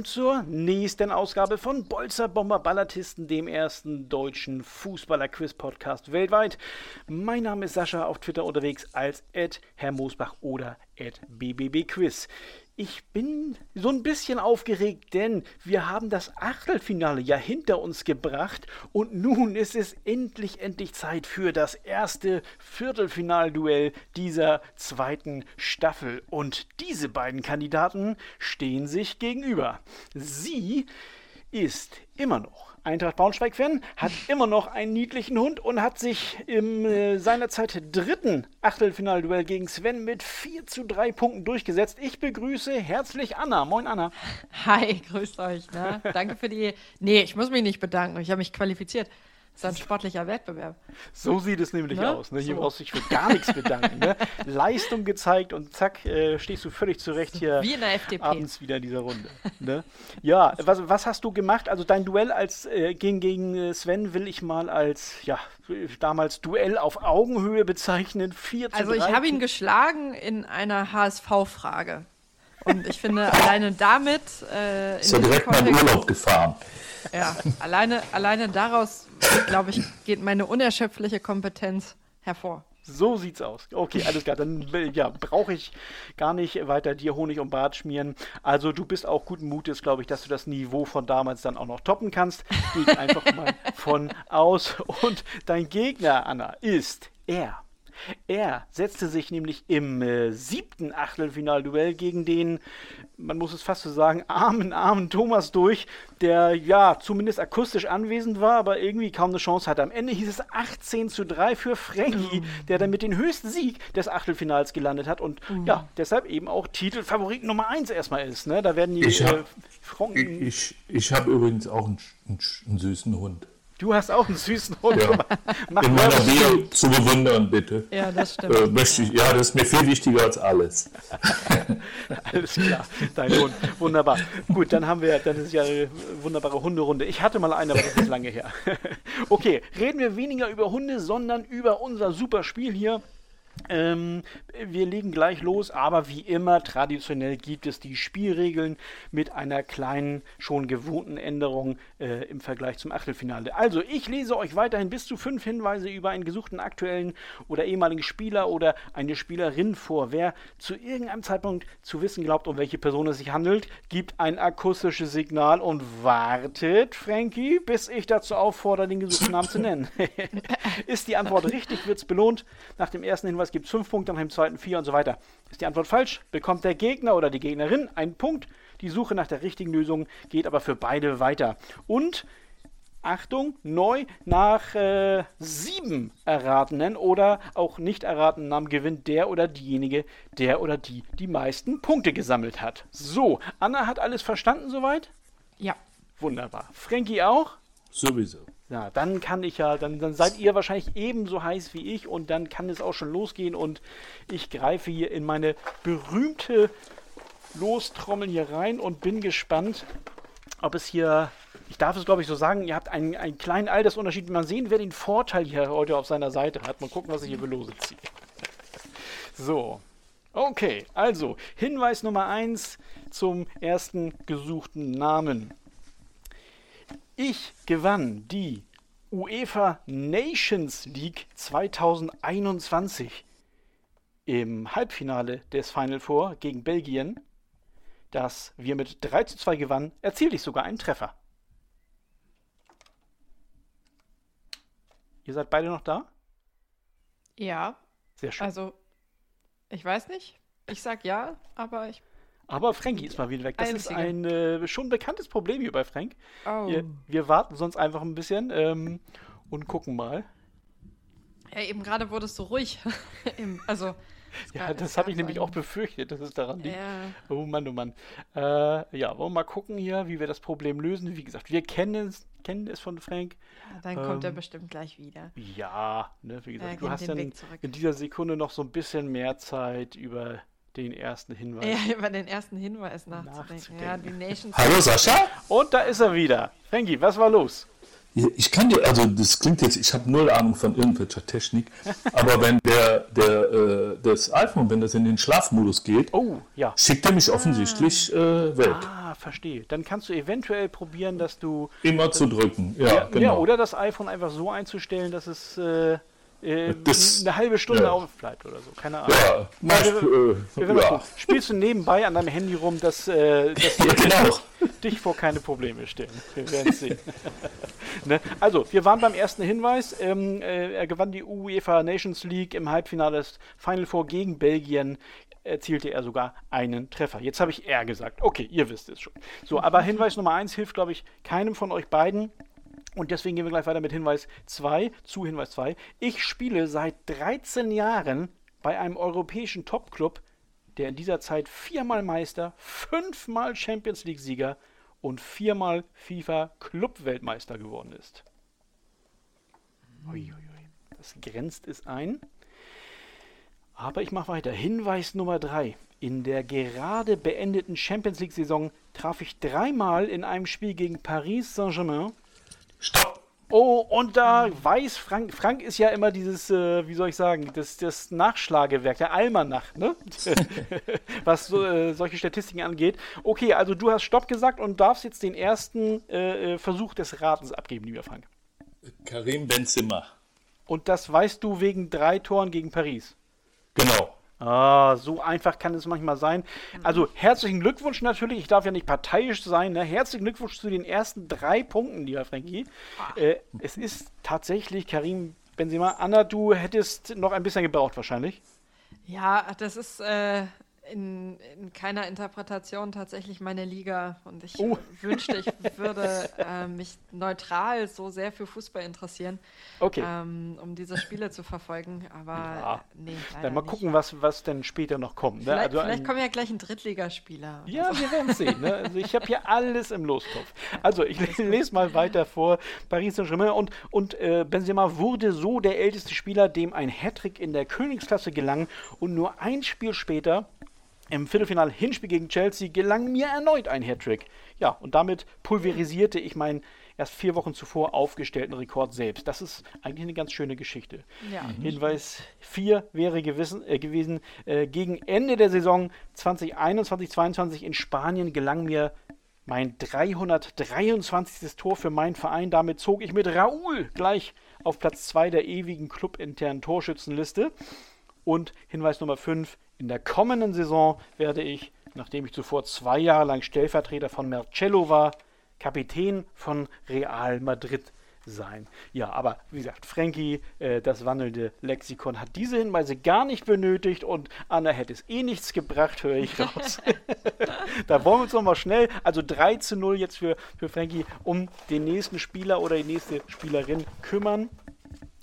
willkommen zur nächsten Ausgabe von Bolzer Bomber Ballatisten, dem ersten deutschen Fußballer-Quiz-Podcast weltweit. Mein Name ist Sascha, auf Twitter unterwegs als Herr Moosbach oder BBBQuiz. Ich bin so ein bisschen aufgeregt, denn wir haben das Achtelfinale ja hinter uns gebracht und nun ist es endlich, endlich Zeit für das erste Viertelfinalduell dieser zweiten Staffel. Und diese beiden Kandidaten stehen sich gegenüber. Sie ist immer noch Eintracht Braunschweig-Fan, hat immer noch einen niedlichen Hund und hat sich im äh, seinerzeit dritten Achtelfinalduell gegen Sven mit 4 zu 3 Punkten durchgesetzt. Ich begrüße herzlich Anna. Moin Anna. Hi, grüßt euch. Ne? Danke für die. Nee, ich muss mich nicht bedanken. Ich habe mich qualifiziert. Das ist ein sportlicher Wettbewerb. So sieht es nämlich ne? aus. Ne? Hier so. brauchst du dich für gar nichts bedanken. Ne? Leistung gezeigt und zack, äh, stehst du völlig zurecht hier Wie in der FDP. abends wieder in dieser Runde. Ne? Ja, was, was hast du gemacht? Also dein Duell als äh, gegen, gegen äh, Sven will ich mal als, ja, damals Duell auf Augenhöhe bezeichnen. 4 zu Also ich habe ihn geschlagen in einer HSV-Frage. Und ich finde, alleine damit. Äh, ist ja direkt mal in Urlaub gefahren. Ja, alleine, alleine daraus, glaube ich, geht meine unerschöpfliche Kompetenz hervor. So sieht's aus. Okay, alles klar. Dann ja, brauche ich gar nicht weiter dir Honig und Bart schmieren. Also du bist auch guten Mutes, glaube ich, dass du das Niveau von damals dann auch noch toppen kannst. Gehe ich einfach mal von aus. Und dein Gegner, Anna, ist er. Er setzte sich nämlich im äh, siebten Achtelfinalduell gegen den, man muss es fast so sagen, armen, armen Thomas durch, der ja zumindest akustisch anwesend war, aber irgendwie kaum eine Chance hatte. Am Ende hieß es 18 zu 3 für Frankie, mhm. der dann mit den höchsten Sieg des Achtelfinals gelandet hat und mhm. ja, deshalb eben auch Titelfavorit Nummer 1 erstmal ist. Ne? Da werden die ich hab, äh, Ich, ich, ich habe übrigens auch einen, einen, einen süßen Hund. Du hast auch einen süßen Hund. Ja. Mach In meiner Nähe zu bewundern, bitte. Ja, das stimmt. Äh, möchte ich, ja, das ist mir viel wichtiger als alles. alles klar, dein Hund. Wunderbar. Gut, dann haben wir, dann ist ja eine wunderbare Hunderunde. Ich hatte mal eine, aber das ist lange her. okay, reden wir weniger über Hunde, sondern über unser super Spiel hier. Ähm, wir legen gleich los, aber wie immer, traditionell gibt es die Spielregeln mit einer kleinen, schon gewohnten Änderung äh, im Vergleich zum Achtelfinale. Also, ich lese euch weiterhin bis zu fünf Hinweise über einen gesuchten aktuellen oder ehemaligen Spieler oder eine Spielerin vor. Wer zu irgendeinem Zeitpunkt zu wissen glaubt, um welche Person es sich handelt, gibt ein akustisches Signal und wartet, Frankie, bis ich dazu auffordere, den gesuchten Namen zu nennen. Ist die Antwort richtig, wird es belohnt. Nach dem ersten Hinweis es gibt fünf Punkte, nach dem zweiten vier und so weiter. Ist die Antwort falsch, bekommt der Gegner oder die Gegnerin einen Punkt. Die Suche nach der richtigen Lösung geht aber für beide weiter. Und Achtung, neu nach äh, sieben erratenen oder auch nicht erratenen Namen gewinnt der oder diejenige, der oder die die meisten Punkte gesammelt hat. So, Anna hat alles verstanden soweit? Ja. Wunderbar. Frankie auch? Sowieso. Ja, dann kann ich ja, dann, dann seid ihr wahrscheinlich ebenso heiß wie ich und dann kann es auch schon losgehen und ich greife hier in meine berühmte Lostrommel hier rein und bin gespannt, ob es hier, ich darf es glaube ich so sagen, ihr habt einen, einen kleinen Altersunterschied. Mal sehen, wer den Vorteil hier heute auf seiner Seite hat. Mal gucken, was ich hier für Lose ziehe. So, okay, also Hinweis Nummer 1 zum ersten gesuchten Namen. Ich gewann die UEFA Nations League 2021 im Halbfinale des Final Four gegen Belgien, das wir mit 3 zu 2 gewannen, erzielte ich sogar einen Treffer. Ihr seid beide noch da? Ja. Sehr schön. Also, ich weiß nicht. Ich sag ja, aber ich aber Frankie ist mal wieder weg. Das Einzige. ist ein äh, schon bekanntes Problem hier bei Frank. Oh. Wir, wir warten sonst einfach ein bisschen ähm, und gucken mal. Ja, eben gerade wurde es so ruhig. also. Ja, das habe ich nämlich auch befürchtet, dass es daran liegt. Ja. Oh Mann, oh Mann. Äh, ja, wollen wir mal gucken hier, wie wir das Problem lösen. Wie gesagt, wir kennen es, kennen es von Frank. Ja, dann ähm, kommt er ähm, bestimmt gleich wieder. Ja, ne, wie gesagt, du hast dann in dieser Sekunde noch so ein bisschen mehr Zeit über den ersten Hinweis. Ja, über den ersten Hinweis nachzudenken. nachzudenken. Ja, die Nations Hallo Sascha? Und da ist er wieder. Frankie, was war los? Ich kann dir, also das klingt jetzt, ich habe null Ahnung von irgendwelcher Technik, aber wenn der, der äh, das iPhone, wenn das in den Schlafmodus geht, Oh, ja. schickt er mich offensichtlich äh, weg. Ah, verstehe. Dann kannst du eventuell probieren, dass du. Immer zu drücken. Ja, Ja, ja, genau. oder das iPhone einfach so einzustellen, dass es äh, äh, Das- eine halbe Stunde ja. aufbleibt oder so. Keine Ahnung. ja, mach, Wir äh, ja. Spielst du nebenbei an deinem Handy rum, dass, äh, dass ja, genau. dich vor keine Probleme stellen. Wir werden sehen. ne? Also, wir waren beim ersten Hinweis. Ähm, äh, er gewann die UEFA Nations League im Halbfinale des Final Four gegen Belgien. Erzielte er sogar einen Treffer. Jetzt habe ich er gesagt. Okay, ihr wisst es schon. So, aber Hinweis Nummer eins hilft, glaube ich, keinem von euch beiden. Und deswegen gehen wir gleich weiter mit Hinweis 2 zu Hinweis 2. Ich spiele seit 13 Jahren bei einem europäischen Topclub, der in dieser Zeit viermal Meister, fünfmal Champions League-Sieger und viermal FIFA-Club-Weltmeister geworden ist. Uiuiui, das grenzt es ein. Aber ich mache weiter. Hinweis Nummer 3. In der gerade beendeten Champions League-Saison traf ich dreimal in einem Spiel gegen Paris Saint-Germain Stopp! Oh, und da weiß Frank, Frank ist ja immer dieses, äh, wie soll ich sagen, das, das Nachschlagewerk, der Almanach, ne? Was so, äh, solche Statistiken angeht. Okay, also du hast Stopp gesagt und darfst jetzt den ersten äh, äh, Versuch des Ratens abgeben, lieber Frank. Karim Benzema. Und das weißt du wegen drei Toren gegen Paris. Genau. Ah, so einfach kann es manchmal sein. Also herzlichen Glückwunsch natürlich. Ich darf ja nicht parteiisch sein. Ne? Herzlichen Glückwunsch zu den ersten drei Punkten, lieber Frankie. Äh, es ist tatsächlich Karim Benzema. Anna, du hättest noch ein bisschen gebraucht wahrscheinlich. Ja, das ist äh, in, in keiner Interpretation tatsächlich meine Liga. Und ich Oh. wünschte, ich würde äh, mich neutral so sehr für Fußball interessieren, Okay. ähm, um diese Spiele zu verfolgen. Aber Ja. nee, Dann mal nicht. gucken, was, was denn später noch kommt. Ne? Vielleicht, Also vielleicht ein- kommen ja gleich ein Drittligaspieler. Ja, so. wir werden sehen. Ne? Also ich habe hier alles im Lostopf. Also ich les- lese mal weiter vor. Paris Saint-Germain und, und äh, Benzema wurde so der älteste Spieler, dem ein Hattrick in der Königsklasse gelang und nur ein Spiel später im Viertelfinal Hinspiel gegen Chelsea gelang mir erneut ein Hattrick. Ja, und damit pulverisierte ich meinen erst vier Wochen zuvor aufgestellten Rekord selbst. Das ist eigentlich eine ganz schöne Geschichte. Ja. Hinweis 4 wäre gewissen, äh, gewesen, äh, gegen Ende der Saison 2021-22 in Spanien gelang mir mein 323. Tor für meinen Verein. Damit zog ich mit Raúl gleich auf Platz 2 der ewigen clubinternen Torschützenliste. Und Hinweis Nummer 5, in der kommenden Saison werde ich, nachdem ich zuvor zwei Jahre lang Stellvertreter von Marcello war, Kapitän von Real Madrid sein. Ja, aber wie gesagt, Frankie, äh, das wandelnde Lexikon, hat diese Hinweise gar nicht benötigt und Anna hätte es eh nichts gebracht, höre ich raus. da wollen wir uns nochmal schnell, also 3 zu 0 jetzt für, für Frankie, um den nächsten Spieler oder die nächste Spielerin kümmern.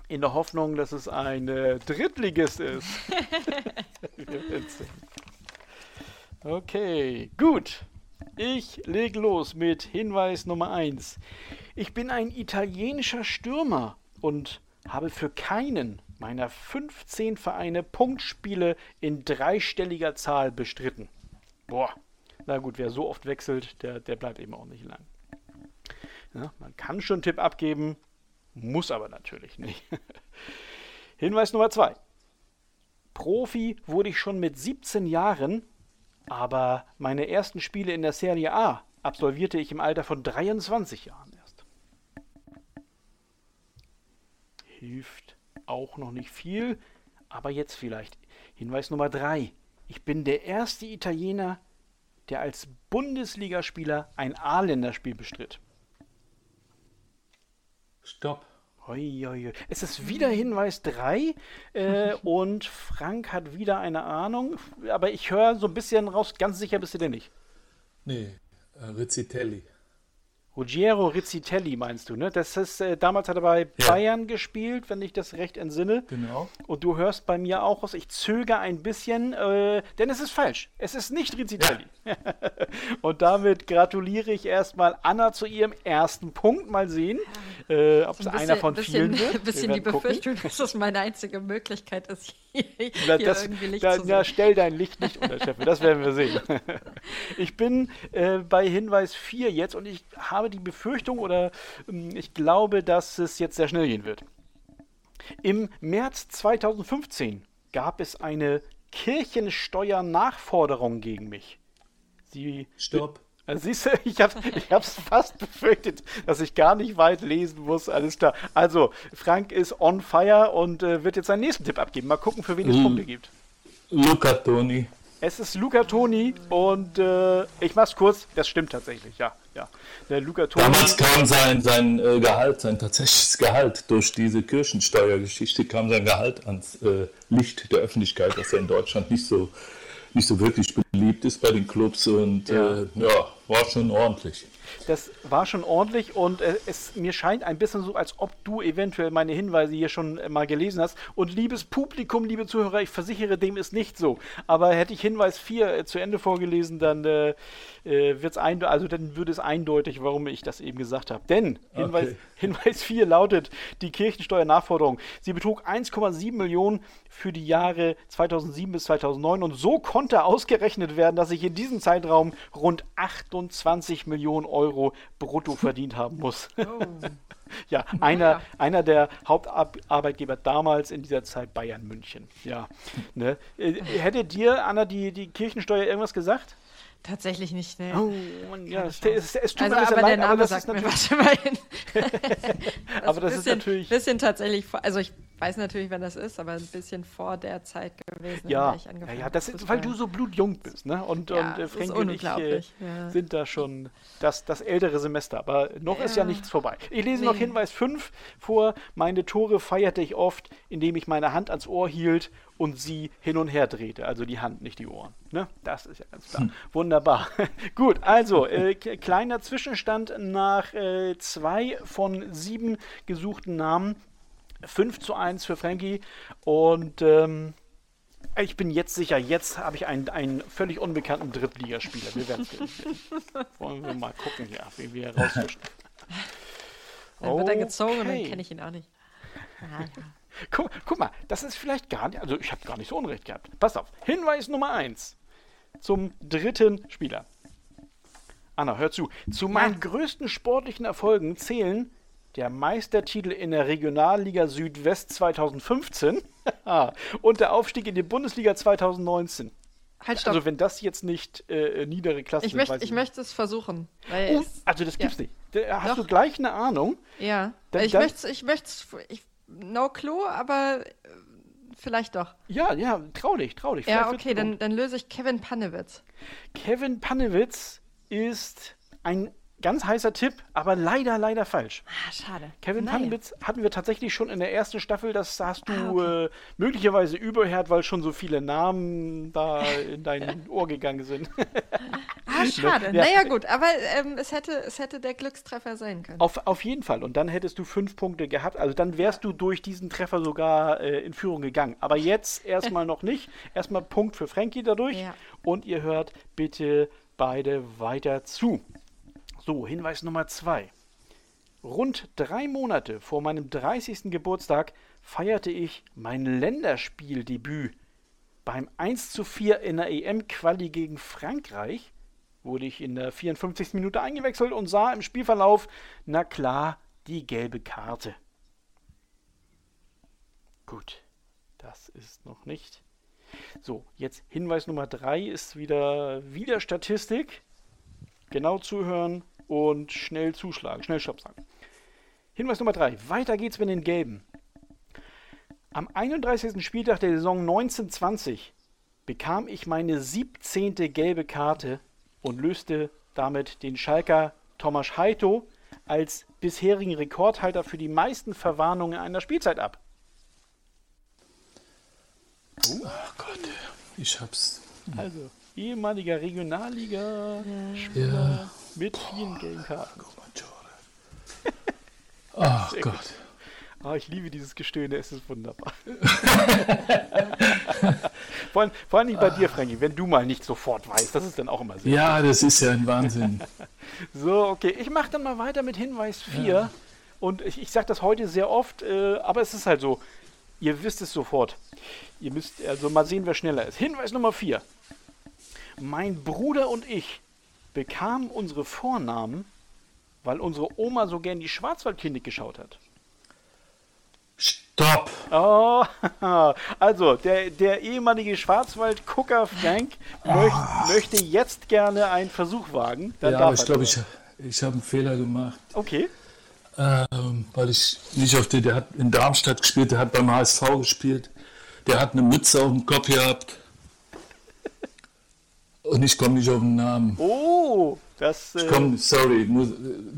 In der Hoffnung, dass es ein Drittligist ist. Okay, gut. Ich lege los mit Hinweis Nummer 1. Ich bin ein italienischer Stürmer und habe für keinen meiner 15 Vereine Punktspiele in dreistelliger Zahl bestritten. Boah, na gut, wer so oft wechselt, der, der bleibt eben auch nicht lang. Ja, man kann schon einen Tipp abgeben, muss aber natürlich nicht. Hinweis Nummer 2. Profi wurde ich schon mit 17 Jahren, aber meine ersten Spiele in der Serie A absolvierte ich im Alter von 23 Jahren erst. Hilft auch noch nicht viel, aber jetzt vielleicht. Hinweis Nummer 3. Ich bin der erste Italiener, der als Bundesligaspieler ein A-Länderspiel bestritt. Stopp. Hoi. Es ist wieder Hinweis 3 äh, und Frank hat wieder eine Ahnung, aber ich höre so ein bisschen raus, ganz sicher bist du denn nicht. Nee, äh, Rizzitelli. Ruggiero Rizzitelli meinst du, ne? Das ist, äh, damals hat er bei Ja. Bayern gespielt, wenn ich das recht entsinne. Genau. Und du hörst bei mir auch raus, ich zögere ein bisschen, äh, denn es ist falsch. Es ist nicht Rizzitelli. Und damit gratuliere ich erstmal Anna zu ihrem ersten Punkt. Mal sehen, äh, ob es Ein einer von bisschen, vielen wird. Ein bisschen die werden gucken. Befürchtung, dass das meine einzige Möglichkeit ist, hier, hier das, irgendwie Licht da, zu sehen. na, stell dein Licht nicht unter, Chef. Das werden wir sehen. Ich bin äh, bei Hinweis 4 jetzt und ich habe die Befürchtung oder ähm, ich glaube, dass es jetzt sehr schnell gehen wird. Im März 2015 gab es eine Kirchensteuernachforderung gegen mich. Sie Stopp. also siehst du, ich habe ich hab's fast befürchtet, dass ich gar nicht weit lesen muss. Alles klar. Also, Frank ist on fire und äh, wird jetzt seinen nächsten Tipp abgeben. Mal gucken, für wen es Mhm. Punkte gibt. Luca Toni. Es ist Luca Toni und äh, ich mach's kurz, das stimmt tatsächlich, ja. ja. Der Luca Toni. Damals kam sein, sein äh, Gehalt, sein tatsächliches Gehalt durch diese Kirchensteuergeschichte kam sein Gehalt ans äh, Licht der Öffentlichkeit, dass er in Deutschland nicht so nicht so wirklich beliebt ist bei den Clubs und Ja. äh, ja war schon ordentlich. Das war schon ordentlich und äh, es mir scheint ein bisschen so, als ob du eventuell meine Hinweise hier schon äh, mal gelesen hast. Und liebes Publikum, liebe Zuhörer, ich versichere, dem ist nicht so. Aber hätte ich Hinweis 4 äh, zu Ende vorgelesen, dann äh, äh, wird's also dann würde es eindeutig, warum ich das eben gesagt habe. Denn Hinweis, Okay. Hinweis 4 lautet die Kirchensteuernachforderung. Sie betrug 1,7 Millionen für die Jahre 2007 bis 2009 und so konnte ausgerechnet werden, dass ich in diesem Zeitraum rund 28 Millionen Euro brutto verdient haben muss. ja, einer, ja. einer der Hauptarbeitgeber damals in dieser Zeit Bayern München. Ja, ne? Äh, Hätte dir, Anna, die, die Kirchensteuer irgendwas gesagt? Tatsächlich nicht, ne. Oh, ja, es, es, es tut also, mir ein aber der leid, aber Name das sagt ist mir was immerhin. Aber das ist bisschen, natürlich- bisschen tatsächlich, also ich weiß natürlich, wann das ist, aber ein bisschen vor der Zeit gewesen, Ja, ich ja, angefangen ja, habe das ist, weil du so blutjung bist, ne? Und, Ja, und äh, ist Frankie und ich äh, ja. sind da schon das, das ältere Semester. Aber noch ist ja Ja. nichts vorbei. Ich lese noch Nee. Hinweis 5 vor. Meine Tore feierte ich oft, indem ich meine Hand ans Ohr hielt und sie hin und her drehte. Also die Hand, nicht die Ohren. Ne? Das ist ja ganz klar. Wunderbar. Gut, also äh, kleiner Zwischenstand nach äh, zwei von sieben gesuchten Namen. 5 zu 1 für Frankie. Und ähm, ich bin jetzt sicher, jetzt habe ich einen, einen völlig unbekannten Drittligaspieler. Wir werden es Wollen wir mal gucken, ja, wie wir rausfischen. Dann wird er gezogen und dann kenne ich ihn auch nicht. Ah, ja. Guck, guck mal, das ist vielleicht gar nicht, also ich habe gar nicht so Unrecht gehabt. Pass auf, Hinweis Nummer 1 zum dritten Spieler. Anna, hör zu. Zu meinen größten sportlichen Erfolgen zählen der Meistertitel in der Regionalliga Südwest 2015 und der Aufstieg in die Bundesliga 2019. Halt, stopp. Also wenn das jetzt nicht äh, niedere Klasse ich, sind, möchte, ich nicht. möchte es versuchen. Oh, also das gibt's ja. nicht. Da Hast Doch. du gleich eine Ahnung? ja, Dann- ich möchte es, ich ich, no clue, aber äh, vielleicht doch. Ja, ja, trau dich, trau dich. Ja, Vielleicht wird's okay, dann, dann löse ich Kevin Pannewitz. Kevin Pannewitz ist ein ganz heißer Tipp, aber leider, leider falsch. Ah, schade. Kevin Naja. Pannewitz hatten wir tatsächlich schon in der ersten Staffel. Das hast du Ah, okay. äh, möglicherweise überhört, weil schon so viele Namen da in dein Ohr gegangen sind. Ah, schade. Ja. Naja, gut, aber ähm, es, hätte, es hätte der Glückstreffer sein können. auf, auf jeden Fall. Und dann hättest du fünf Punkte gehabt. Also dann wärst du durch diesen Treffer sogar äh, in Führung gegangen. Aber jetzt erstmal noch nicht. Erstmal Punkt für Frankie dadurch. Ja. Und ihr hört bitte beide weiter zu. So, Hinweis Nummer zwei. Rund drei Monate vor meinem 30. Geburtstag feierte ich mein Länderspieldebüt. Beim 1 zu 4 in der EM-Quali gegen Frankreich wurde ich in der 54. Minute eingewechselt und sah im Spielverlauf, na klar, die gelbe Karte. Gut, das ist noch nicht. So, jetzt Hinweis Nummer 3 ist wieder, wieder Statistik. Genau zuhören und schnell zuschlagen, schnell Stopp sagen. Hinweis Nummer 3. Weiter geht's mit den Gelben. Am 31. Spieltag der Saison 1920 bekam ich meine 17. gelbe Karte und löste damit den Schalker Thomas Heito als bisherigen Rekordhalter für die meisten Verwarnungen einer Spielzeit ab. Oh Gott, ich hab's. Also, ehemaliger Regionalliga Ja. mit vielen Karten. Ach Gott. Ah, ich liebe dieses Gestöhne, es ist wunderbar. vor, allem, vor allem bei dir, Frankie, wenn du mal nicht sofort weißt, das ist dann auch immer sehr. Ja, das ist ja ein Wahnsinn. so, okay, ich mache dann mal weiter mit Hinweis 4. Ja. Und ich, ich sage das heute sehr oft, äh, aber es ist halt so, ihr wisst es sofort. Ihr müsst also mal sehen, wer schneller ist. Hinweis Nummer 4. Mein Bruder und ich bekamen unsere Vornamen, weil unsere Oma so gern die Schwarzwaldklinik geschaut hat. Stopp! Oh, also der, der ehemalige Schwarzwaldgucker Frank oh. möcht, möchte jetzt gerne einen Versuch wagen. Dann ja, aber ich glaube, ich, ich habe einen Fehler gemacht. Okay. Ähm, weil ich nicht auf den, der hat in Darmstadt gespielt, der hat beim HSV gespielt, der hat eine Mütze auf dem Kopf gehabt. Und ich komme nicht auf den Namen. Oh, das. Äh, ich komm, sorry, muss,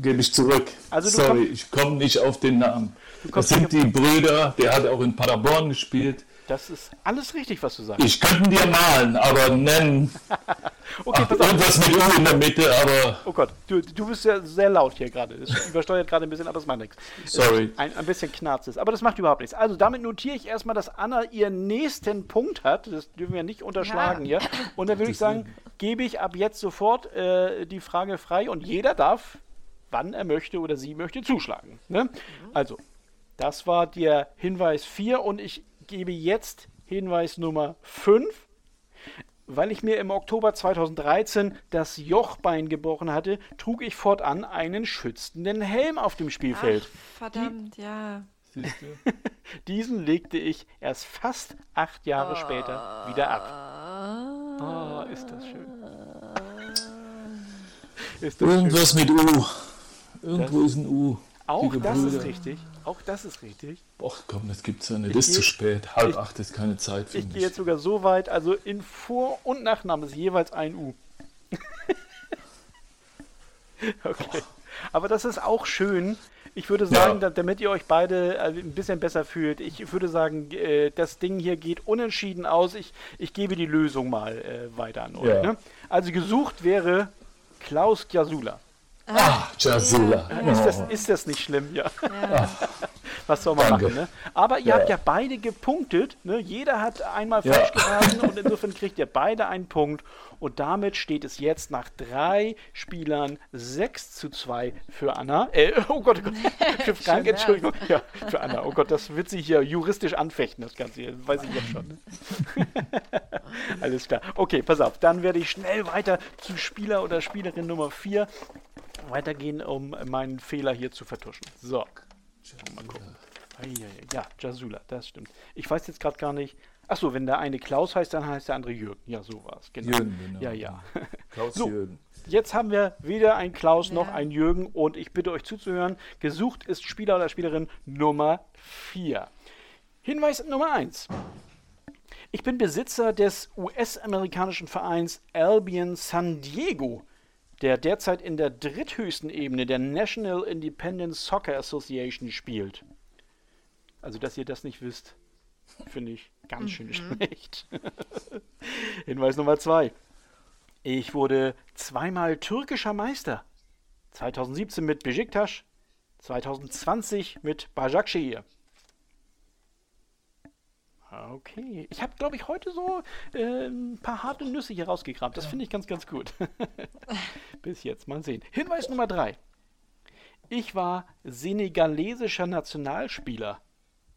gebe ich zurück. Also sorry, komm, ich komme nicht auf den Namen. Das sind die Brüder, der hat auch in Paderborn gespielt. Das ist alles richtig, was du sagst. Ich könnte dir malen, aber nennen. okay, Ach, irgendwas mit U in der Mitte, aber. Oh Gott, du, du bist ja sehr laut hier gerade. Es übersteuert gerade ein bisschen, aber das macht nichts. Sorry. Ein, ein bisschen knarzt es, aber das macht überhaupt nichts. Also damit notiere ich erstmal, dass Anna ihren nächsten Punkt hat. Das dürfen wir nicht unterschlagen ja. hier. Und dann würde ich sagen, gebe ich ab jetzt sofort äh, die Frage frei und jeder darf, wann er möchte oder sie möchte, zuschlagen. Ne? Also, das war der Hinweis 4 und ich gebe jetzt Hinweis Nummer 5. Weil ich mir im Oktober 2013 das Jochbein gebrochen hatte, trug ich fortan einen schützenden Helm auf dem Spielfeld. Ach, verdammt, Die, ja. Diesen legte ich erst fast acht Jahre oh. später wieder ab. Oh, ist das schön. Ist das Irgendwas schön. mit U. Irgendwo das, ist ein U. Auch das ist richtig. Auch das ist richtig. Ach komm, das gibt's ja nicht. Das ist zu spät. Halb ich, acht ist keine Zeit für Ich gehe jetzt sogar so weit, also in Vor- und Nachname ist jeweils ein U. okay. Aber das ist auch schön. Ich würde sagen, ja. damit ihr euch beide äh, ein bisschen besser fühlt, ich würde sagen, äh, das Ding hier geht unentschieden aus. Ich, ich gebe die Lösung mal äh, weiter an euch. Ja. Ne? Also gesucht wäre Klaus Jasula. Ah, Jasula. Ja. Ist, das, ist das nicht schlimm? Ja. ja. Was soll man Danke. machen? Ne? Aber ihr ja. habt ja beide gepunktet. Ne? Jeder hat einmal falsch geraten und insofern kriegt ihr beide einen Punkt. Und damit steht es jetzt nach drei Spielern 6 zu 2 für Anna. Äh, oh Gott, oh Gott. für Frank, Entschuldigung. Ja, für Anna. Oh Gott, das wird sich hier juristisch anfechten, das Ganze hier. Weiß ich jetzt schon. Ne? Alles klar. Okay, pass auf. Dann werde ich schnell weiter zu Spieler oder Spielerin Nummer 4 weitergehen, um meinen Fehler hier zu vertuschen. So. Mal gucken. Ja, Jasula, das stimmt. Ich weiß jetzt gerade gar nicht. Achso, wenn der eine Klaus heißt, dann heißt der andere Jürgen. Ja, so war es. Genau. Jürgen, genau. Ja, ja. Klaus so, Jürgen. Jetzt haben wir weder ein Klaus ja. noch ein Jürgen und ich bitte euch zuzuhören. Gesucht ist Spieler oder Spielerin Nummer 4. Hinweis Nummer 1. Ich bin Besitzer des US-amerikanischen Vereins Albion San Diego der derzeit in der dritthöchsten Ebene der National Independent Soccer Association spielt. Also, dass ihr das nicht wisst, finde ich ganz schön mhm. schlecht. Hinweis Nummer zwei. Ich wurde zweimal türkischer Meister. 2017 mit Besiktas, 2020 mit Başakşehir. Okay. Ich habe, glaube ich, heute so äh, ein paar harte Nüsse hier rausgekramt. Das finde ich ganz, ganz gut. Bis jetzt. Mal sehen. Hinweis Nummer drei. Ich war senegalesischer Nationalspieler.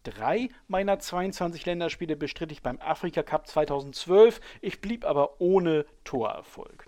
Drei meiner 22 Länderspiele bestritt ich beim Afrika Cup 2012. Ich blieb aber ohne Torerfolg.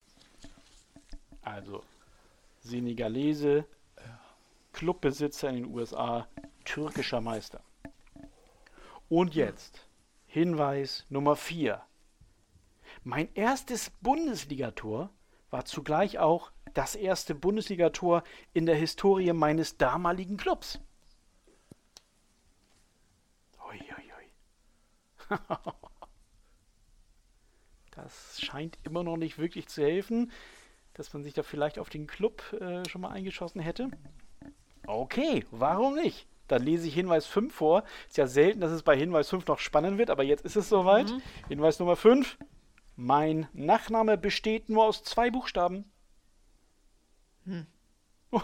Senegalese, Clubbesitzer in den USA, türkischer Meister. Und jetzt Hinweis Nummer 4. Mein erstes Bundesligator war zugleich auch das erste Bundesligator in der Historie meines damaligen Clubs. Ui, ui, ui. Das scheint immer noch nicht wirklich zu helfen, dass man sich da vielleicht auf den Club äh, schon mal eingeschossen hätte. Okay, warum nicht? Dann lese ich Hinweis 5 vor. Ist ja selten, dass es bei Hinweis 5 noch spannend wird, aber jetzt ist es soweit. Mhm. Hinweis Nummer 5. Mein Nachname besteht nur aus zwei Buchstaben. Hm. oh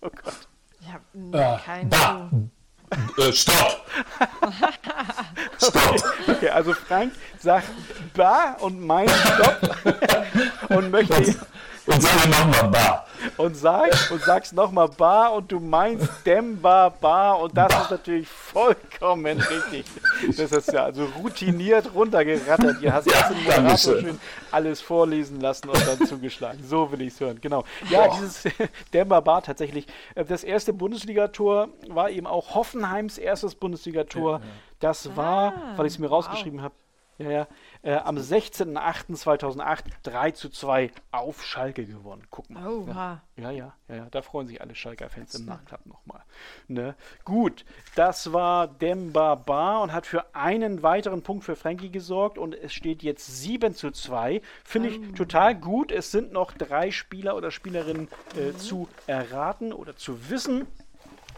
Gott. Ich habe äh, keine Ahnung. Äh, stopp! stopp! Also Frank sagt Ba und meint Stopp und möchte. Und sag nochmal Ba. Und, sag, und sagst nochmal Ba und du meinst Demba Ba und das ist natürlich vollkommen richtig. Das ist ja also routiniert runtergerattert. Ihr hast ja, den Moderator schön alles vorlesen lassen und dann zugeschlagen. So will ich es hören, genau. Ja, Boah. dieses Demba Ba tatsächlich. Äh, das erste Bundesligator war eben auch Hoffenheims erstes Bundesligator. Ja, ja. Das war, ah, weil ich es mir rausgeschrieben wow. habe, ja, ja, äh, am 16.08.2008 3 zu 2 auf Schalke gewonnen. Guck mal. Oh, ja. ja, ja, ja, da freuen sich alle Schalker-Fans im Nachklapp nochmal. Ne? Gut, das war Demba Ba und hat für einen weiteren Punkt für Frankie gesorgt und es steht jetzt 7 zu 2. Finde ich oh. total gut. Es sind noch drei Spieler oder Spielerinnen äh, mhm. zu erraten oder zu wissen.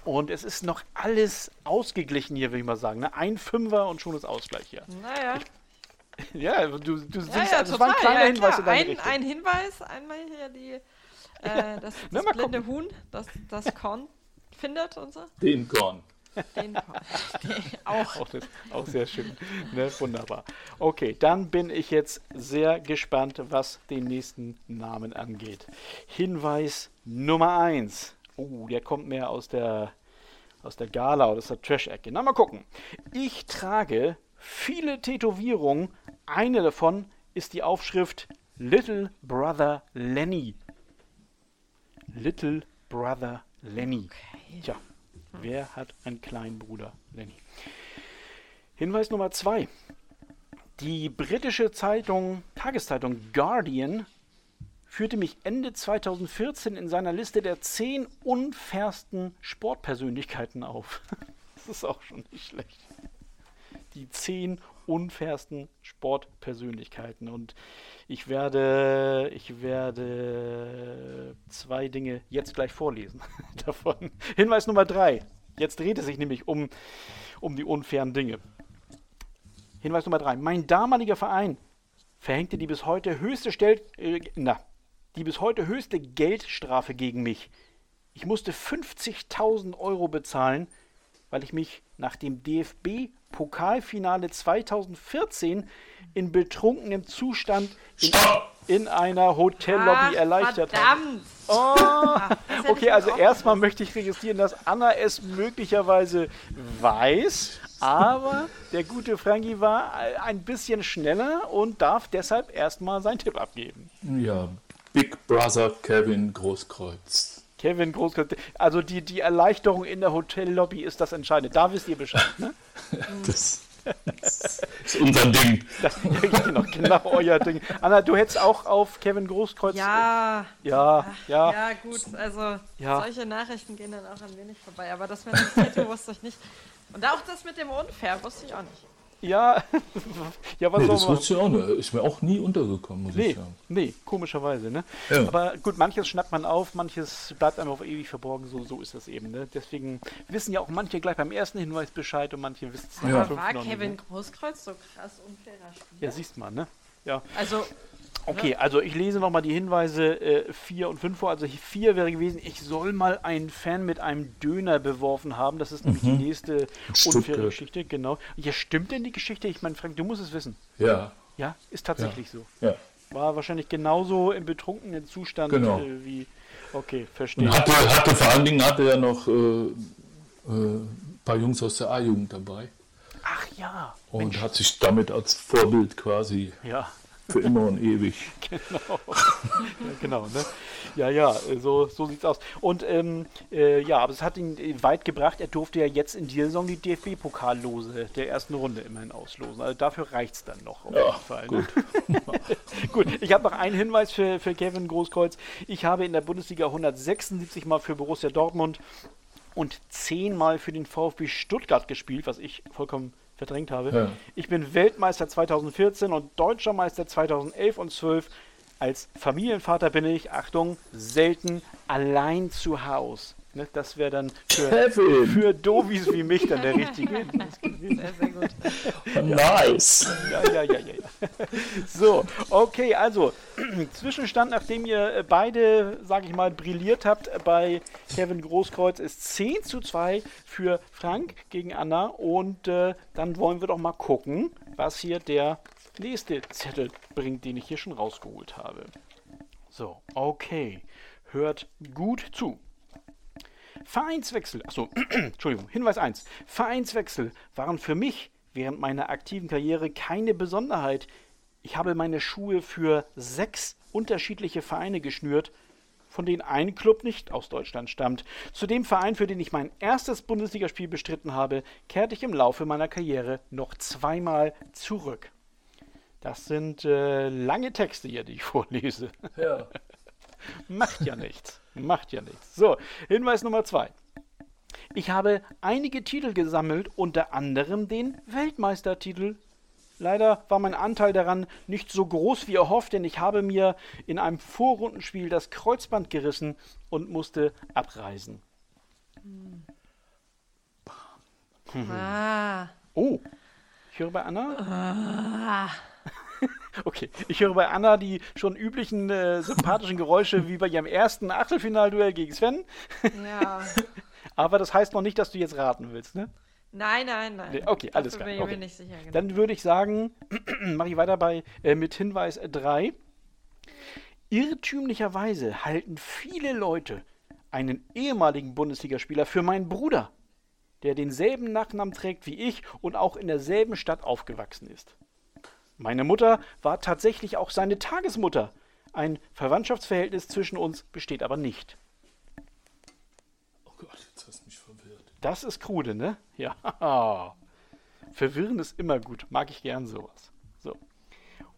Und es ist noch alles ausgeglichen hier, würde ich mal sagen. Ne? Ein Fünfer und schon ist Ausgleich hier. Naja. Ich ja, du, du siehst, ja, ja, also das war ein kleiner ja, Hinweis in deine ein, Richtung. Ein Hinweis, einmal hier die, äh, das, das Na, blinde Huhn, das, das Korn findet und so. Den Korn. Den Korn. auch. Auch, das, auch sehr schön. Ne, wunderbar. Okay, dann bin ich jetzt sehr gespannt, was den nächsten Namen angeht. Hinweis Nummer 1. Oh, der kommt mehr aus der, aus der Gala oder aus der Trash-Ecke. Na, mal gucken. Ich trage viele Tätowierungen. Eine davon ist die Aufschrift Little Brother Lenny. Little Brother Lenny. Okay. Tja, wer hat einen kleinen Bruder Lenny? Hinweis Nummer zwei. Die britische Zeitung, Tageszeitung Guardian führte mich Ende 2014 in seiner Liste der zehn unfairsten Sportpersönlichkeiten auf. das ist auch schon nicht schlecht die zehn unfairsten Sportpersönlichkeiten. Und ich werde, ich werde zwei Dinge jetzt gleich vorlesen davon. Hinweis Nummer drei. Jetzt dreht es sich nämlich um, um die unfairen Dinge. Hinweis Nummer drei. Mein damaliger Verein verhängte die bis heute höchste Stel äh, na, die bis heute höchste Geldstrafe gegen mich. Ich musste 50.000 Euro bezahlen, weil ich mich nach dem DFB Pokalfinale 2014 in betrunkenem Zustand in, in einer Hotellobby Ach, erleichtert verdammt. hat. Oh. okay, also erstmal möchte ich registrieren, dass Anna es möglicherweise weiß, aber der gute Frankie war ein bisschen schneller und darf deshalb erstmal seinen Tipp abgeben. Ja, Big Brother Kevin Großkreuz. Kevin Großkreuz. Also die, die Erleichterung in der Hotellobby ist das Entscheidende. Da wisst ihr Bescheid, ne? das, das ist unser Ding. Das, genau, genau euer Ding. Anna, du hättest auch auf Kevin Großkreuz. Ja. Ja, ja. Ja, gut. Also ja. solche Nachrichten gehen dann auch ein wenig vorbei. Aber das mit dem Tattoo wusste ich nicht. Und auch das mit dem Unfair wusste ich auch nicht. Ja, ja, was nee, das wusste ich auch nicht. Ist mir auch nie untergekommen, muss nee, ich sagen. Nee, komischerweise, ne? Ja. Aber gut, manches schnappt man auf, manches bleibt einem auf ewig verborgen, so, so ist das eben, ne? Deswegen wissen ja auch manche gleich beim ersten Hinweis Bescheid und manche wissen es ja. Aber war Kevin nicht, ne? Großkreuz so krass unfairer Spieler? Ja, siehst mal, ne? Ja. Also, Okay, also ich lese nochmal die Hinweise 4 äh, und 5 vor. Also 4 wäre gewesen, ich soll mal einen Fan mit einem Döner beworfen haben. Das ist nämlich mhm. die nächste unfaire Geschichte, genau. Ja, stimmt denn die Geschichte? Ich meine, Frank, du musst es wissen. Ja. Ja, ist tatsächlich ja. so. Ja. War wahrscheinlich genauso im betrunkenen Zustand genau. äh, wie. Okay, verstehe. Und hatte, hatte vor allen Dingen hatte er noch äh, ein äh, paar Jungs aus der A-Jugend dabei. Ach ja. Und Mensch. hat sich damit als Vorbild quasi ja Für immer und ewig. Genau. ja, genau, ne? Ja, ja, so, so sieht's aus. Und ähm, äh, ja, aber es hat ihn weit gebracht. Er durfte ja jetzt in dieser Saison die DFB-Pokallose der ersten Runde immerhin auslosen. Also dafür reicht's dann noch auf ja, jeden Fall. Ne? Gut. gut, ich habe noch einen Hinweis für, für Kevin Großkreuz. Ich habe in der Bundesliga 176 Mal für Borussia Dortmund und 10 Mal für den VfB Stuttgart gespielt, was ich vollkommen verdrängt habe. Ja. Ich bin Weltmeister 2014 und Deutscher Meister 2011 und 12. Als Familienvater bin ich, Achtung, selten allein zu Hause. Ne, das wäre dann für, für Dovis wie mich dann der richtige. Sehr, sehr gut. Nice. Ja, ja, ja, ja. ja. So, okay, also Zwischenstand, nachdem ihr beide, sage ich mal, brilliert habt bei Kevin Großkreuz, ist 10 zu 2 für Frank gegen Anna. Und äh, dann wollen wir doch mal gucken, was hier der nächste Zettel bringt, den ich hier schon rausgeholt habe. So, okay. Hört gut zu. Vereinswechsel, achso, Entschuldigung, Hinweis 1. Vereinswechsel waren für mich während meiner aktiven Karriere keine Besonderheit. Ich habe meine Schuhe für sechs unterschiedliche Vereine geschnürt, von denen ein Club nicht aus Deutschland stammt. Zu dem Verein, für den ich mein erstes Bundesligaspiel bestritten habe, kehrte ich im Laufe meiner Karriere noch zweimal zurück. Das sind äh, lange Texte hier, die ich vorlese. Ja. Macht ja nichts. Macht ja nichts. So, Hinweis Nummer zwei. Ich habe einige Titel gesammelt, unter anderem den Weltmeistertitel. Leider war mein Anteil daran nicht so groß wie erhofft, denn ich habe mir in einem Vorrundenspiel das Kreuzband gerissen und musste abreisen. Ah. Oh, ich höre bei Anna. Ah. Okay, ich höre bei Anna die schon üblichen äh, sympathischen Geräusche wie bei ihrem ersten Achtelfinalduell gegen Sven. Ja. Aber das heißt noch nicht, dass du jetzt raten willst, ne? Nein, nein, nein. Nee, okay, alles klar. Okay. Sicher, genau. Dann würde ich sagen, mache ich weiter bei äh, mit Hinweis 3. Irrtümlicherweise halten viele Leute einen ehemaligen Bundesligaspieler für meinen Bruder, der denselben Nachnamen trägt wie ich und auch in derselben Stadt aufgewachsen ist. Meine Mutter war tatsächlich auch seine Tagesmutter. Ein Verwandtschaftsverhältnis zwischen uns besteht aber nicht. Oh Gott, jetzt hast du mich verwirrt. Das ist krude, ne? Ja. Verwirren ist immer gut. Mag ich gern sowas. So.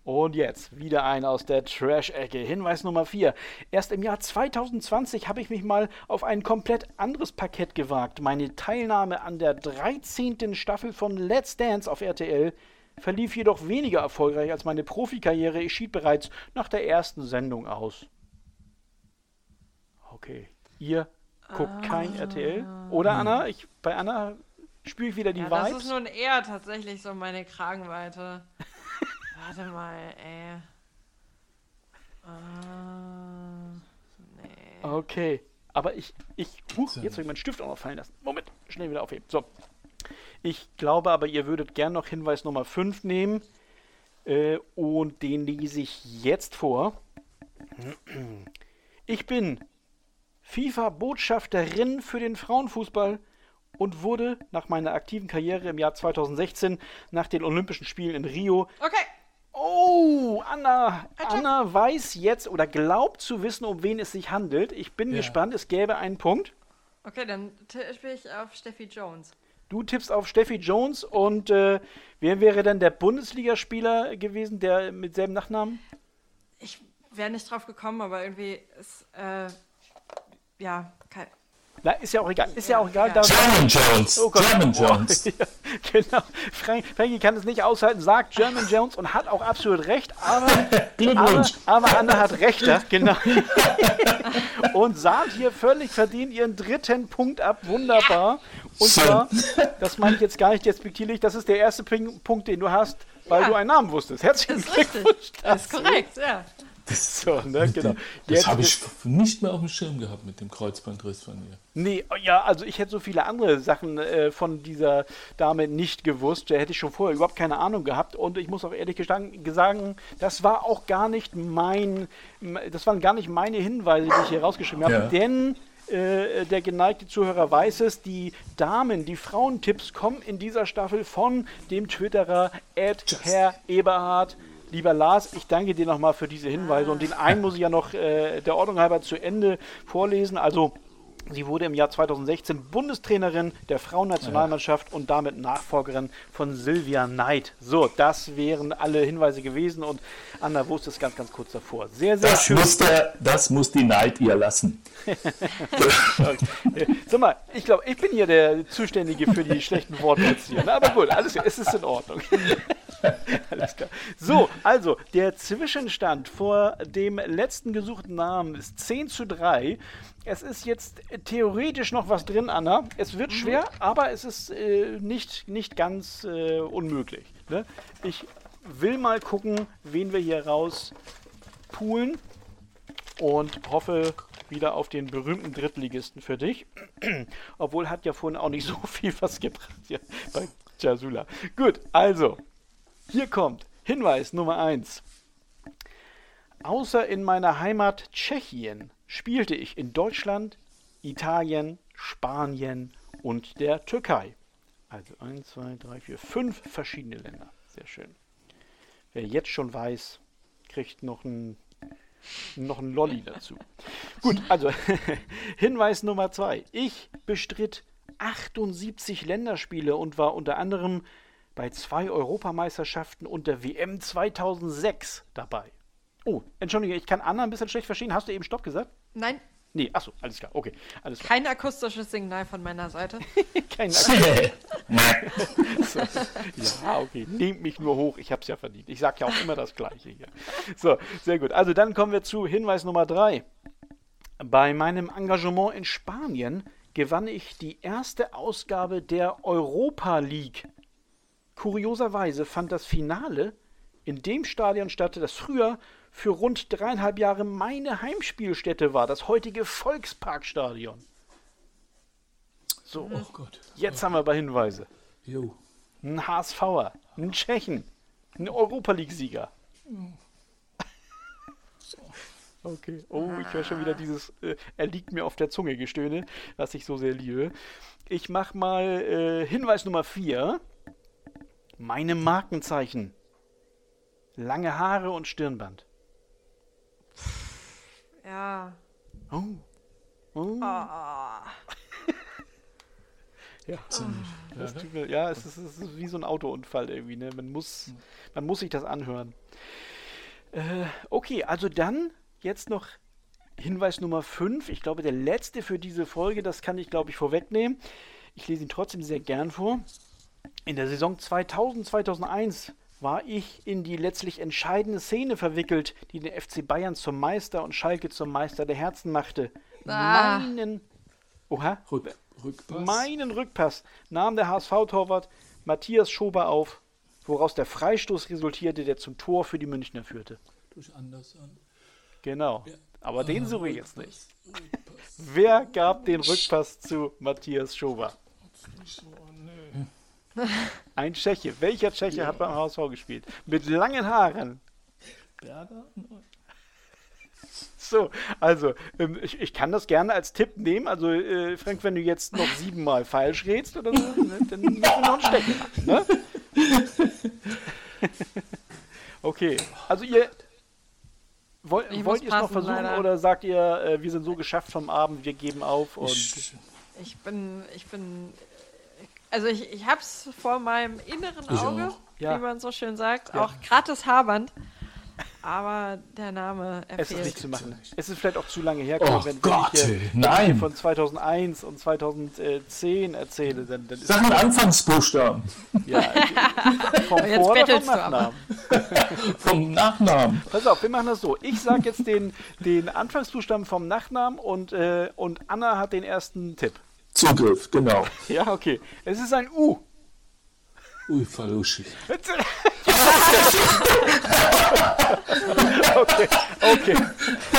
Und jetzt wieder ein aus der Trash-Ecke. Hinweis Nummer 4. Erst im Jahr 2020 habe ich mich mal auf ein komplett anderes Parkett gewagt. Meine Teilnahme an der 13. Staffel von Let's Dance auf RTL verlief jedoch weniger erfolgreich als meine Profikarriere. Ich schied bereits nach der ersten Sendung aus. Okay. Ihr guckt ah. kein RTL? Oder Anna? Ich, bei Anna spüre ich wieder die ja, Vibes. Das ist nun eher tatsächlich so meine Kragenweite. Warte mal, ey. Uh, nee. Okay. Aber ich, ich, huch, jetzt habe ich meinen Stift auch noch fallen lassen. Moment, schnell wieder aufheben. So. Ich glaube aber, ihr würdet gern noch Hinweis Nummer 5 nehmen. Äh, und den lese ich jetzt vor. Ich bin FIFA-Botschafterin für den Frauenfußball und wurde nach meiner aktiven Karriere im Jahr 2016 nach den Olympischen Spielen in Rio. Okay. Oh, Anna, Anna weiß jetzt oder glaubt zu wissen, um wen es sich handelt. Ich bin ja. gespannt, es gäbe einen Punkt. Okay, dann spiele ich auf Steffi Jones. Du tippst auf Steffi Jones und äh, wer wäre dann der Bundesligaspieler gewesen, der mit selben Nachnamen? Ich wäre nicht drauf gekommen, aber irgendwie ist, äh, ja, kein, na, ist ja auch egal. Ist ja, ja auch egal. Ja. German Jones. Oh Gott. German Jones. ja, genau. Frank, Frankie kann es nicht aushalten, sagt German Jones und hat auch absolut recht, aber, aber, aber Anna hat recht, genau. und sahnt hier völlig verdient ihren dritten Punkt ab. Wunderbar. Und zwar, das meine ich jetzt gar nicht despektierlich, das ist der erste Punkt, den du hast, weil du einen Namen wusstest. Herzlichen Glückwunsch. Das ist korrekt, ja. So, ne, genau. Das habe ich nicht mehr auf dem Schirm gehabt mit dem Kreuzbandriss von ihr. Nee, ja, also ich hätte so viele andere Sachen äh, von dieser Dame nicht gewusst. Da hätte ich schon vorher überhaupt keine Ahnung gehabt. Und ich muss auch ehrlich sagen, das war auch gar nicht mein, das waren gar nicht meine Hinweise, die ich hier rausgeschrieben habe. Ja. Denn äh, der geneigte Zuhörer weiß es, die Damen, die Frauentipps kommen in dieser Staffel von dem Twitterer Ed Herr Eberhard. Lieber Lars, ich danke dir nochmal für diese Hinweise und den einen muss ich ja noch äh, der Ordnung halber zu Ende vorlesen. Also Sie wurde im Jahr 2016 Bundestrainerin der Frauennationalmannschaft ja. und damit Nachfolgerin von Silvia Neid. So, das wären alle Hinweise gewesen und Anna wusste es ganz, ganz kurz davor. Sehr, sehr das schön. Muss der, das muss die Neid ihr lassen. okay. Sag mal, ich glaube, ich bin hier der Zuständige für die schlechten Wortwitze hier. Aber gut, alles, es ist in Ordnung. Alles klar. So, also der Zwischenstand vor dem letzten gesuchten Namen ist 10 zu 3. Es ist jetzt theoretisch noch was drin, Anna. Es wird mhm. schwer, aber es ist äh, nicht, nicht ganz äh, unmöglich. Ne? Ich will mal gucken, wen wir hier raus poolen und hoffe wieder auf den berühmten Drittligisten für dich. Obwohl hat ja vorhin auch nicht so viel was gebracht hier bei Jasula. Gut, also, hier kommt Hinweis Nummer 1. Außer in meiner Heimat Tschechien spielte ich in Deutschland, Italien, Spanien und der Türkei. Also 1, 2, 3, 4, 5 verschiedene Länder. Sehr schön. Wer jetzt schon weiß, kriegt noch ein, noch ein Lolli dazu. Gut, also Hinweis Nummer 2. Ich bestritt 78 Länderspiele und war unter anderem bei zwei Europameisterschaften und der WM 2006 dabei. Oh, entschuldige, ich kann Anna ein bisschen schlecht verstehen. Hast du eben Stopp gesagt? Nein. Nee, achso, alles klar, okay. Alles klar. Kein akustisches Signal von meiner Seite. Kein so. Ja, okay, nehmt mich nur hoch, ich hab's ja verdient. Ich sag ja auch immer das Gleiche hier. So, sehr gut. Also dann kommen wir zu Hinweis Nummer drei. Bei meinem Engagement in Spanien gewann ich die erste Ausgabe der Europa League Kurioserweise fand das Finale in dem Stadion statt, das früher für rund dreieinhalb Jahre meine Heimspielstätte war, das heutige Volksparkstadion. So, oh Gott. jetzt oh. haben wir aber Hinweise. Jo. Ein HSVer, ein Tschechen, ein Europa League-Sieger. Okay. Oh, ich höre schon wieder dieses äh, Er liegt mir auf der Zunge Gestöhne, was ich so sehr liebe. Ich mache mal äh, Hinweis Nummer 4. Meine Markenzeichen. Lange Haare und Stirnband. Ja. Oh. Oh. oh. ja. Das tut mir, ja, es ist, es ist, wie so ein Autounfall irgendwie. Ne? Man, muss, man muss sich das anhören. Äh, okay, also dann jetzt noch Hinweis Nummer 5. Ich glaube, der letzte für diese Folge, das kann ich, glaube ich, vorwegnehmen. Ich lese ihn trotzdem sehr gern vor. In der Saison 2000-2001 war ich in die letztlich entscheidende Szene verwickelt, die den FC Bayern zum Meister und Schalke zum Meister der Herzen machte. Ah. Meinen, oha, Rück, Rückpass. meinen Rückpass nahm der HSV-Torwart Matthias Schober auf, woraus der Freistoß resultierte, der zum Tor für die Münchner führte. Durch Anderson. Genau. Ja. Aber ah, den suche ich jetzt nicht. Wer gab den Rückpass zu Matthias Schober? So ein Tscheche. Welcher Tscheche ja. hat beim HSV gespielt? Mit langen Haaren. Berger? So, also ähm, ich, ich, kann das gerne als Tipp nehmen. Also äh, Frank, wenn du jetzt noch siebenmal falsch redst oder so, ne, dann müssen wir noch ein Stecken machen. Ne? okay, also ihr wollt, wollt ihr es noch versuchen leider. oder sagt ihr, äh, wir sind so geschafft vom Abend, wir geben auf und ich bin, ich bin also ich, ich hab's vor meinem inneren Auge, ja. wie man so schön sagt, ja. auch gratis Habernd. Aber der Name Es ist nicht zu machen. Es ist vielleicht auch zu lange her, oh wenn, Gott, ich hier, nein. von 2001 und 2010 erzähle. Dann, dann Sag einen Anfangsbuchstaben. Ja, vom jetzt Vor- oder vom Nachnamen? vom Nachnamen. Pass auf, wir machen das so. Ich sage jetzt den, den Anfangsbuchstaben vom Nachnamen und, äh, und Anna hat den ersten Tipp. Zugriff, genau. Ja, okay. Es ist ein U. Ui, Falushi. okay, okay.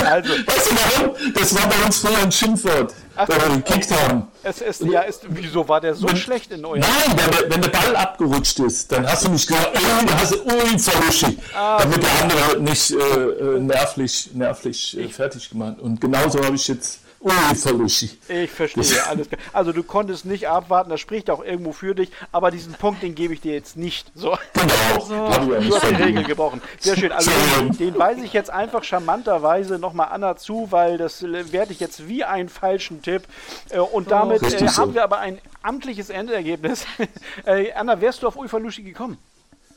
Also. Weißt du warum? Das war bei uns früher ein Schimpfwort, Ach, weil wir gekickt haben. Es ist, ja, ist, wieso war der so wenn, schlecht in eurem? Nein, wenn, wenn, der Ball abgerutscht ist, dann hast du nicht gesagt, oh, da hast du Ui, Falushi. Ah, damit der andere nicht äh, äh nervlich, nervlich äh, fertig gemacht. Und genauso habe ich jetzt Ui, Verluschi. Ich verstehe, alles klar. Also du konntest nicht abwarten, das spricht auch irgendwo für dich, aber diesen Punkt, den gebe ich dir jetzt nicht. So. Genau. So. Du hast die Regeln gebrochen. Sehr schön. Also den, den weise ich jetzt einfach charmanterweise nochmal Anna zu, weil das werde ich jetzt wie einen falschen Tipp. Äh, und damit äh, haben wir aber ein amtliches Endergebnis. äh, Anna, wärst du auf Ui Verluschi gekommen?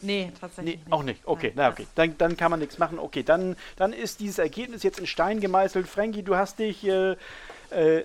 Nee, tatsächlich. Nee, nicht. Auch nicht. Okay, na okay. Dann, dann kann man nichts machen. Okay, dann, dann ist dieses Ergebnis jetzt in Stein gemeißelt. Frankie, du hast dich äh, äh,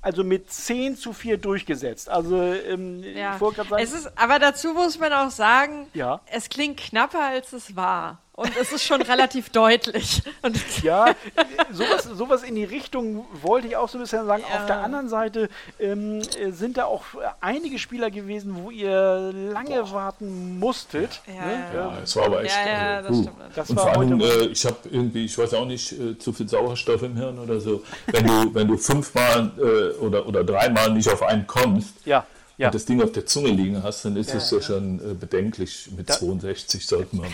also mit 10 zu 4 durchgesetzt. Also ähm, ja. ich wollte gerade sagen. Es ist, aber dazu muss man auch sagen, ja. es klingt knapper als es war und es ist schon relativ deutlich. Und ja, sowas, sowas in die Richtung wollte ich auch so ein bisschen sagen. Ja. Auf der anderen Seite ähm, sind da auch einige Spieler gewesen, wo ihr lange Boah. warten musstet. Ja, ne? ja, es war aber echt. Ja, ja, also, das uh. Das und vor allem, äh, ich habe irgendwie, ich weiß auch nicht, äh, zu viel Sauerstoff im Hirn oder so. Wenn du, wenn du fünfmal äh, oder, oder dreimal nicht auf einen kommst, ja ja. und das Ding auf der Zunge liegen hast, dann ist ja, es ja, schon äh, bedenklich. Mit da 62 sollte man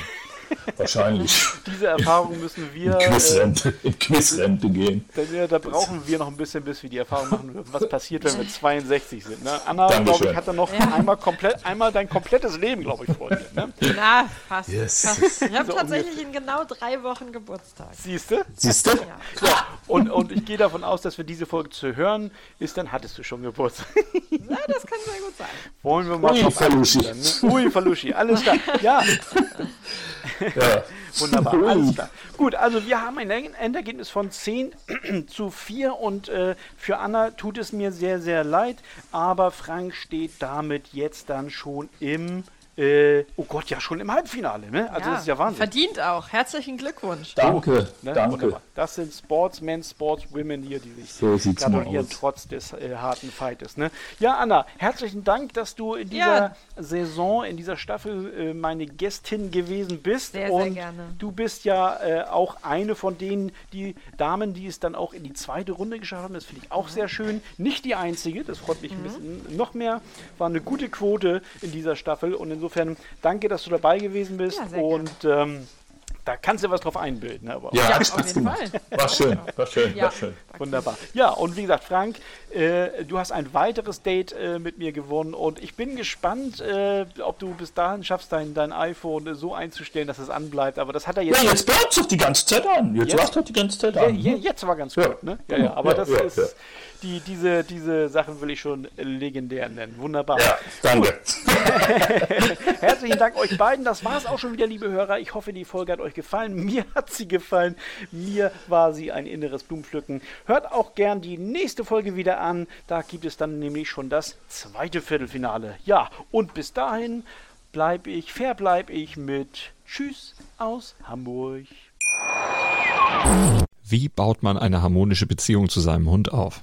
Wahrscheinlich. Diese Erfahrung müssen wir. In Quizrente, äh, in Quizrente gehen. Da, da, brauchen wir noch ein bisschen, bis wir die Erfahrung machen, was passiert, wenn wir 62 sind. Ne? Anna, glaube ich, hat dann noch ja. einmal komplett, einmal dein komplettes Leben, glaube ich, vor dir. Ne? Na, fast. Yes. fast. Ich habe so tatsächlich in genau drei Wochen Geburtstag. Siehst du? Siehst du? Ja. ja. Und, und ich gehe davon aus, dass wir diese Folge zu hören ist, dann hattest du schon Geburtstag. Na, das kann sehr gut sein. Wollen wir mal Ui, Faluschi. Ne? Ui, Faluschi, alles klar. Ja. Ja. Wunderbar, alles klar. Gut, also wir haben ein Endergebnis von 10 zu 4 und äh, für Anna tut es mir sehr, sehr leid, aber Frank steht damit jetzt dann schon im äh, oh Gott, ja, schon im Halbfinale, ne? Also ja, das ist ja Wahnsinn. Verdient auch. Herzlichen Glückwunsch. Danke, ne? danke. Das sind Sportsmen, Sportswomen hier, die sich so gratulieren trotz des äh, harten Fightes. Ne? Ja, Anna, herzlichen Dank, dass du in dieser ja. Saison, in dieser Staffel äh, meine Gästin gewesen bist. Sehr, Und sehr gerne. Du bist ja äh, auch eine von denen, die Damen, die es dann auch in die zweite Runde geschafft haben. Das finde ich auch mhm. sehr schön. Nicht die einzige, das freut mich mhm. ein bisschen noch mehr. War eine gute Quote in dieser Staffel und insofern insofern danke, dass du dabei gewesen bist. Ja, und ähm, da kannst du was drauf einbilden. Aber ja, ja auf jeden Fall. War schön, war schön, ja. war schön. Wunderbar. Ja, und wie gesagt, Frank, äh, du hast ein weiteres Date äh, mit mir gewonnen und ich bin gespannt, äh, ob du bis dahin schaffst, dein, dein iPhone so einzustellen, dass es anbleibt. Aber das hat er jetzt. Ja, jetzt bleibt es doch die ganze Zeit an. Jetzt, jetzt war es doch die ganze Zeit an. Ja, jetzt war ganz gut, ne? Ja, ja, aber das ist die, diese, diese Sachen will ich schon legendär nennen. Wunderbar. Ja, danke. Herzlichen Dank euch beiden. Das war es auch schon wieder, liebe Hörer. Ich hoffe, die Folge hat euch gefallen. Mir hat sie gefallen. Mir war sie ein inneres Blumenpflücken. Hört auch gern die nächste Folge wieder an. Da gibt es dann nämlich schon das zweite Viertelfinale. Ja, und bis dahin bleibe ich, verbleibe ich mit Tschüss aus Hamburg. Wie baut man eine harmonische Beziehung zu seinem Hund auf?